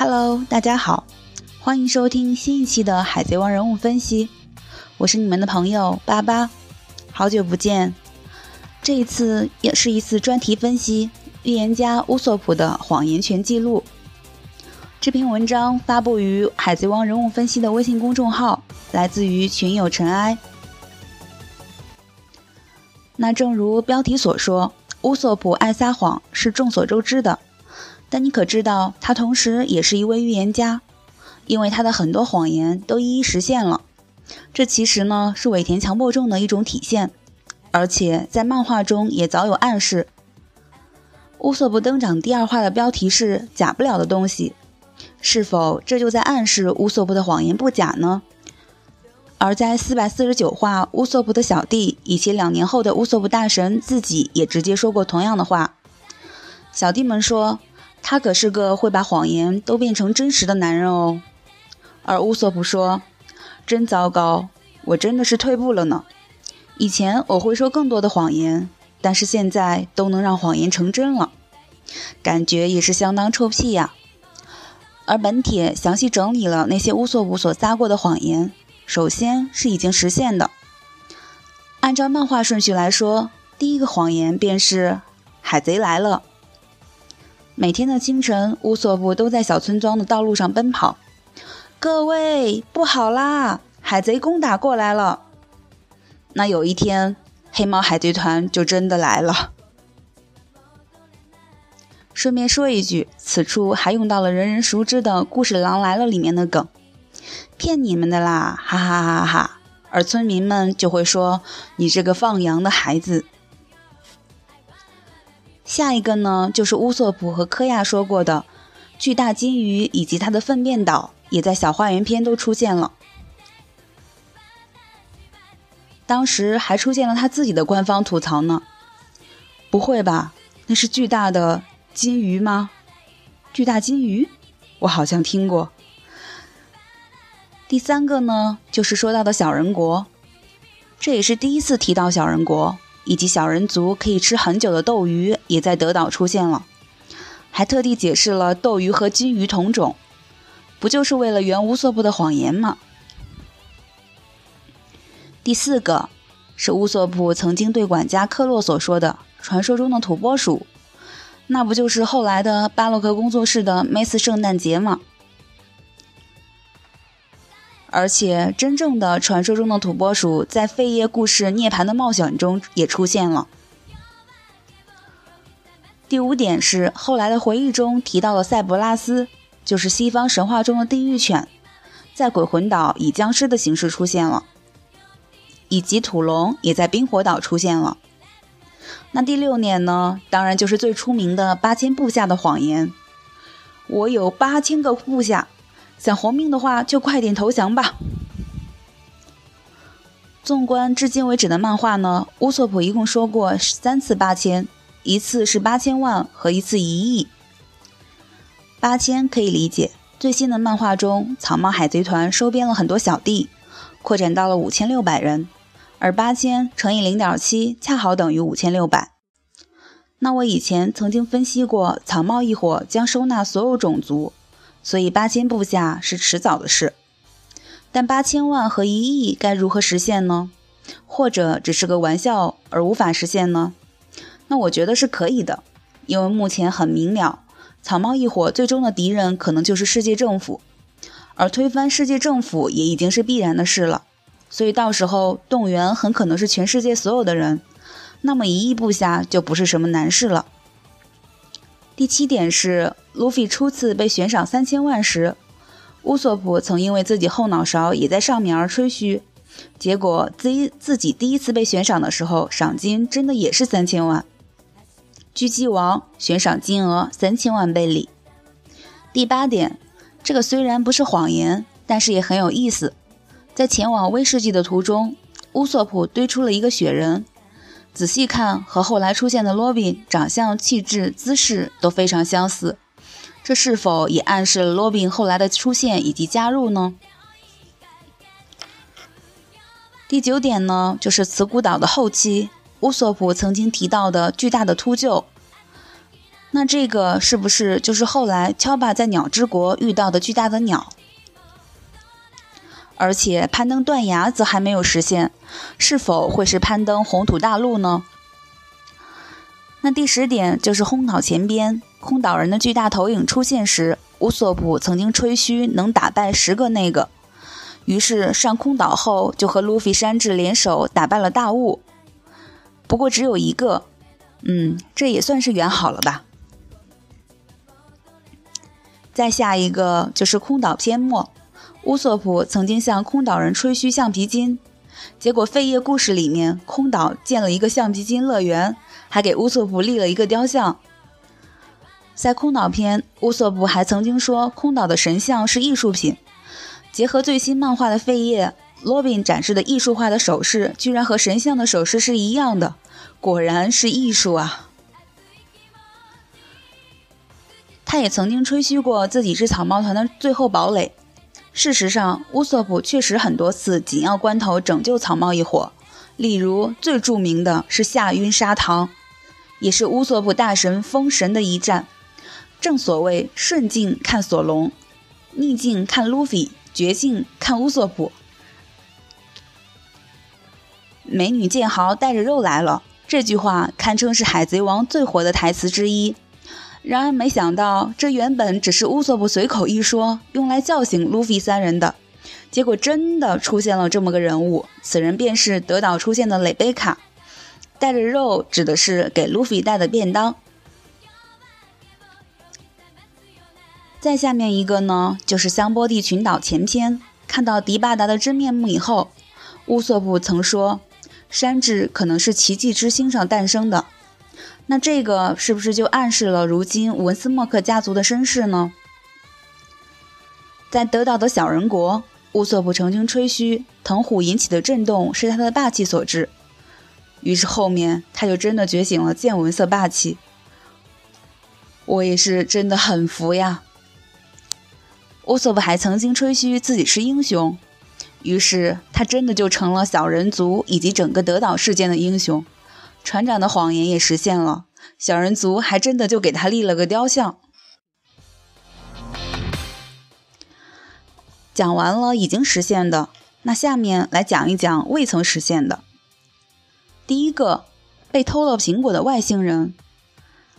Hello，大家好，欢迎收听新一期的《海贼王人物分析》，我是你们的朋友巴巴，好久不见。这一次也是一次专题分析预言家乌索普的谎言全记录。这篇文章发布于《海贼王人物分析》的微信公众号，来自于群友尘埃。那正如标题所说，乌索普爱撒谎是众所周知的。但你可知道，他同时也是一位预言家，因为他的很多谎言都一一实现了。这其实呢是尾田强迫症的一种体现，而且在漫画中也早有暗示。乌索普登场第二话的标题是“假不了的东西”，是否这就在暗示乌索普的谎言不假呢？而在四百四十九话，乌索普的小弟以及两年后的乌索普大神自己也直接说过同样的话。小弟们说。他可是个会把谎言都变成真实的男人哦，而乌索普说：“真糟糕，我真的是退步了呢。以前我会说更多的谎言，但是现在都能让谎言成真了，感觉也是相当臭屁呀。”而本帖详细整理了那些乌索普所撒过的谎言，首先是已经实现的。按照漫画顺序来说，第一个谎言便是海贼来了。每天的清晨，乌索普都在小村庄的道路上奔跑。各位，不好啦！海贼攻打过来了。那有一天，黑猫海贼团就真的来了。顺便说一句，此处还用到了人人熟知的故事《狼来了》里面的梗，骗你们的啦，哈哈哈哈！而村民们就会说：“你这个放羊的孩子。”下一个呢，就是乌索普和科亚说过的巨大金鱼以及它的粪便岛，也在小花园篇都出现了。当时还出现了他自己的官方吐槽呢。不会吧？那是巨大的金鱼吗？巨大金鱼？我好像听过。第三个呢，就是说到的小人国，这也是第一次提到小人国。以及小人族可以吃很久的斗鱼也在德岛出现了，还特地解释了斗鱼和金鱼同种，不就是为了圆乌索普的谎言吗？第四个是乌索普曾经对管家克洛所说的传说中的土拨鼠，那不就是后来的巴洛克工作室的梅斯圣诞节吗？而且，真正的传说中的土拨鼠在废叶故事《涅槃的冒险》中也出现了。第五点是后来的回忆中提到了塞伯拉斯，就是西方神话中的地狱犬，在鬼魂岛以僵尸的形式出现了，以及土龙也在冰火岛出现了。那第六点呢？当然就是最出名的八千部下的谎言，我有八千个部下。想活命的话，就快点投降吧。纵观至今为止的漫画呢，乌索普一共说过三次八千，一次是八千万和一次一亿。八千可以理解，最新的漫画中，草帽海贼团收编了很多小弟，扩展到了五千六百人，而八千乘以零点七，恰好等于五千六百。那我以前曾经分析过，草帽一伙将收纳所有种族。所以八千部下是迟早的事，但八千万和一亿该如何实现呢？或者只是个玩笑而无法实现呢？那我觉得是可以的，因为目前很明了，草帽一伙最终的敌人可能就是世界政府，而推翻世界政府也已经是必然的事了。所以到时候动员很可能是全世界所有的人，那么一亿部下就不是什么难事了。第七点是，路飞初次被悬赏三千万时，乌索普曾因为自己后脑勺也在上面而吹嘘，结果自一自己第一次被悬赏的时候，赏金真的也是三千万。狙击王悬赏金额三千万贝里。第八点，这个虽然不是谎言，但是也很有意思，在前往威士忌的途中，乌索普堆出了一个雪人。仔细看，和后来出现的罗宾长相、气质、姿势都非常相似，这是否也暗示了罗宾后来的出现以及加入呢？第九点呢，就是慈古岛的后期，乌索普曾经提到的巨大的秃鹫。那这个是不是就是后来乔巴在鸟之国遇到的巨大的鸟？而且攀登断崖则还没有实现，是否会是攀登红土大陆呢？那第十点就是空岛前边，空岛人的巨大投影出现时，乌索普曾经吹嘘能打败十个那个，于是上空岛后就和路飞山治联手打败了大雾。不过只有一个，嗯，这也算是圆好了吧。再下一个就是空岛篇末，乌索普曾经向空岛人吹嘘橡皮筋，结果废叶故事里面空岛建了一个橡皮筋乐园，还给乌索普立了一个雕像。在空岛篇，乌索普还曾经说空岛的神像是艺术品，结合最新漫画的废叶，罗宾展示的艺术化的首饰居然和神像的首饰是一样的，果然是艺术啊！他也曾经吹嘘过自己是草帽团的最后堡垒。事实上，乌索普确实很多次紧要关头拯救草帽一伙，例如最著名的是吓晕砂糖，也是乌索普大神封神的一战。正所谓顺境看索隆，逆境看路飞，绝境看乌索普。美女剑豪带着肉来了，这句话堪称是海贼王最火的台词之一。然而，没想到这原本只是乌索普随口一说，用来叫醒路飞三人的，结果真的出现了这么个人物。此人便是德岛出现的蕾贝卡，带着肉指的是给路飞带的便当。再下面一个呢，就是香波地群岛前篇，看到迪巴达的真面目以后，乌索普曾说，山治可能是奇迹之星上诞生的。那这个是不是就暗示了如今文斯莫克家族的身世呢？在德岛的小人国，乌索普曾经吹嘘藤虎引起的震动是他的霸气所致，于是后面他就真的觉醒了见闻色霸气。我也是真的很服呀。乌索普还曾经吹嘘自己是英雄，于是他真的就成了小人族以及整个德岛事件的英雄。船长的谎言也实现了，小人族还真的就给他立了个雕像。讲完了已经实现的，那下面来讲一讲未曾实现的。第一个，被偷了苹果的外星人。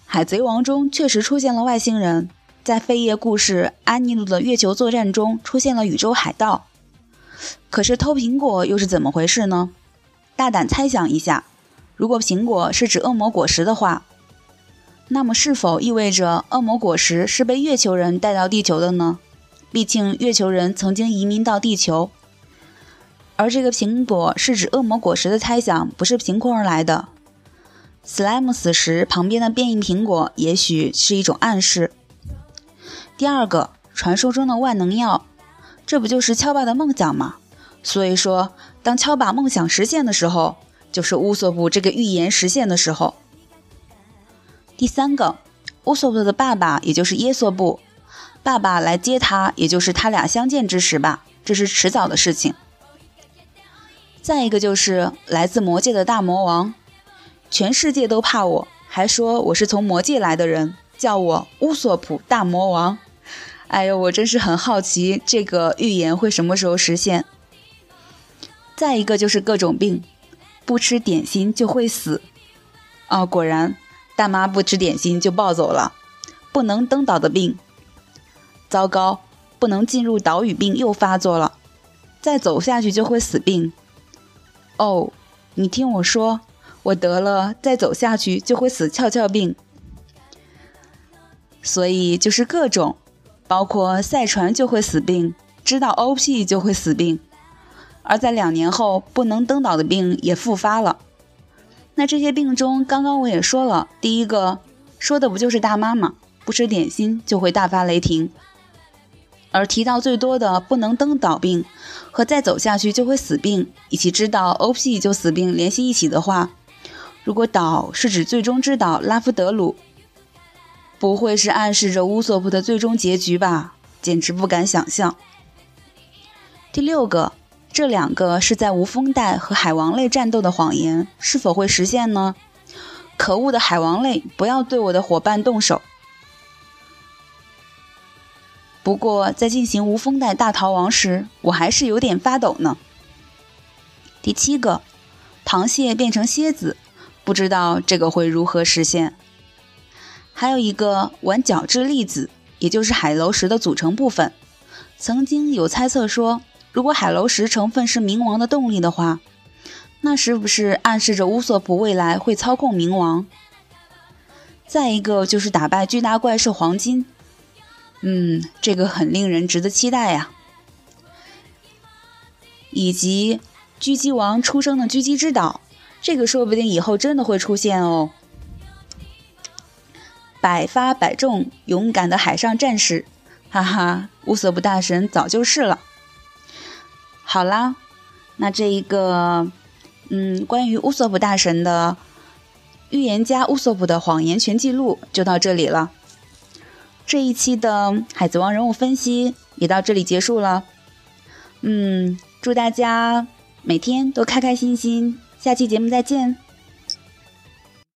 海贼王中确实出现了外星人，在废叶故事《安妮路的月球作战》中出现了宇宙海盗。可是偷苹果又是怎么回事呢？大胆猜想一下。如果苹果是指恶魔果实的话，那么是否意味着恶魔果实是被月球人带到地球的呢？毕竟月球人曾经移民到地球，而这个苹果是指恶魔果实的猜想不是凭空而来的。史莱姆死时旁边的变异苹果也许是一种暗示。第二个，传说中的万能药，这不就是乔巴的梦想吗？所以说，当乔巴梦想实现的时候。就是乌索普这个预言实现的时候。第三个，乌索普的爸爸，也就是耶索布，爸爸来接他，也就是他俩相见之时吧，这是迟早的事情。再一个就是来自魔界的大魔王，全世界都怕我，还说我是从魔界来的人，叫我乌索普大魔王。哎呦，我真是很好奇这个预言会什么时候实现。再一个就是各种病。不吃点心就会死，哦，果然，大妈不吃点心就暴走了。不能登岛的病，糟糕，不能进入岛屿病又发作了。再走下去就会死病。哦，你听我说，我得了再走下去就会死翘翘病。所以就是各种，包括赛船就会死病，知道 OP 就会死病。而在两年后，不能登岛的病也复发了。那这些病中，刚刚我也说了，第一个说的不就是大妈吗？不吃点心就会大发雷霆。而提到最多的不能登岛病和再走下去就会死病，以及知道 OP 就死病联系一起的话，如果岛是指最终之岛拉夫德鲁，不会是暗示着乌索普的最终结局吧？简直不敢想象。第六个。这两个是在无风带和海王类战斗的谎言是否会实现呢？可恶的海王类不要对我的伙伴动手。不过在进行无风带大逃亡时，我还是有点发抖呢。第七个，螃蟹变成蝎子，不知道这个会如何实现。还有一个玩角质粒子，也就是海楼石的组成部分，曾经有猜测说。如果海楼石成分是冥王的动力的话，那是不是暗示着乌索普未来会操控冥王？再一个就是打败巨大怪兽黄金，嗯，这个很令人值得期待呀。以及狙击王出生的狙击之岛，这个说不定以后真的会出现哦。百发百中，勇敢的海上战士，哈哈，乌索普大神早就是了。好啦，那这一个，嗯，关于乌索普大神的预言家乌索普的谎言全记录就到这里了。这一期的海贼王人物分析也到这里结束了。嗯，祝大家每天都开开心心，下期节目再见。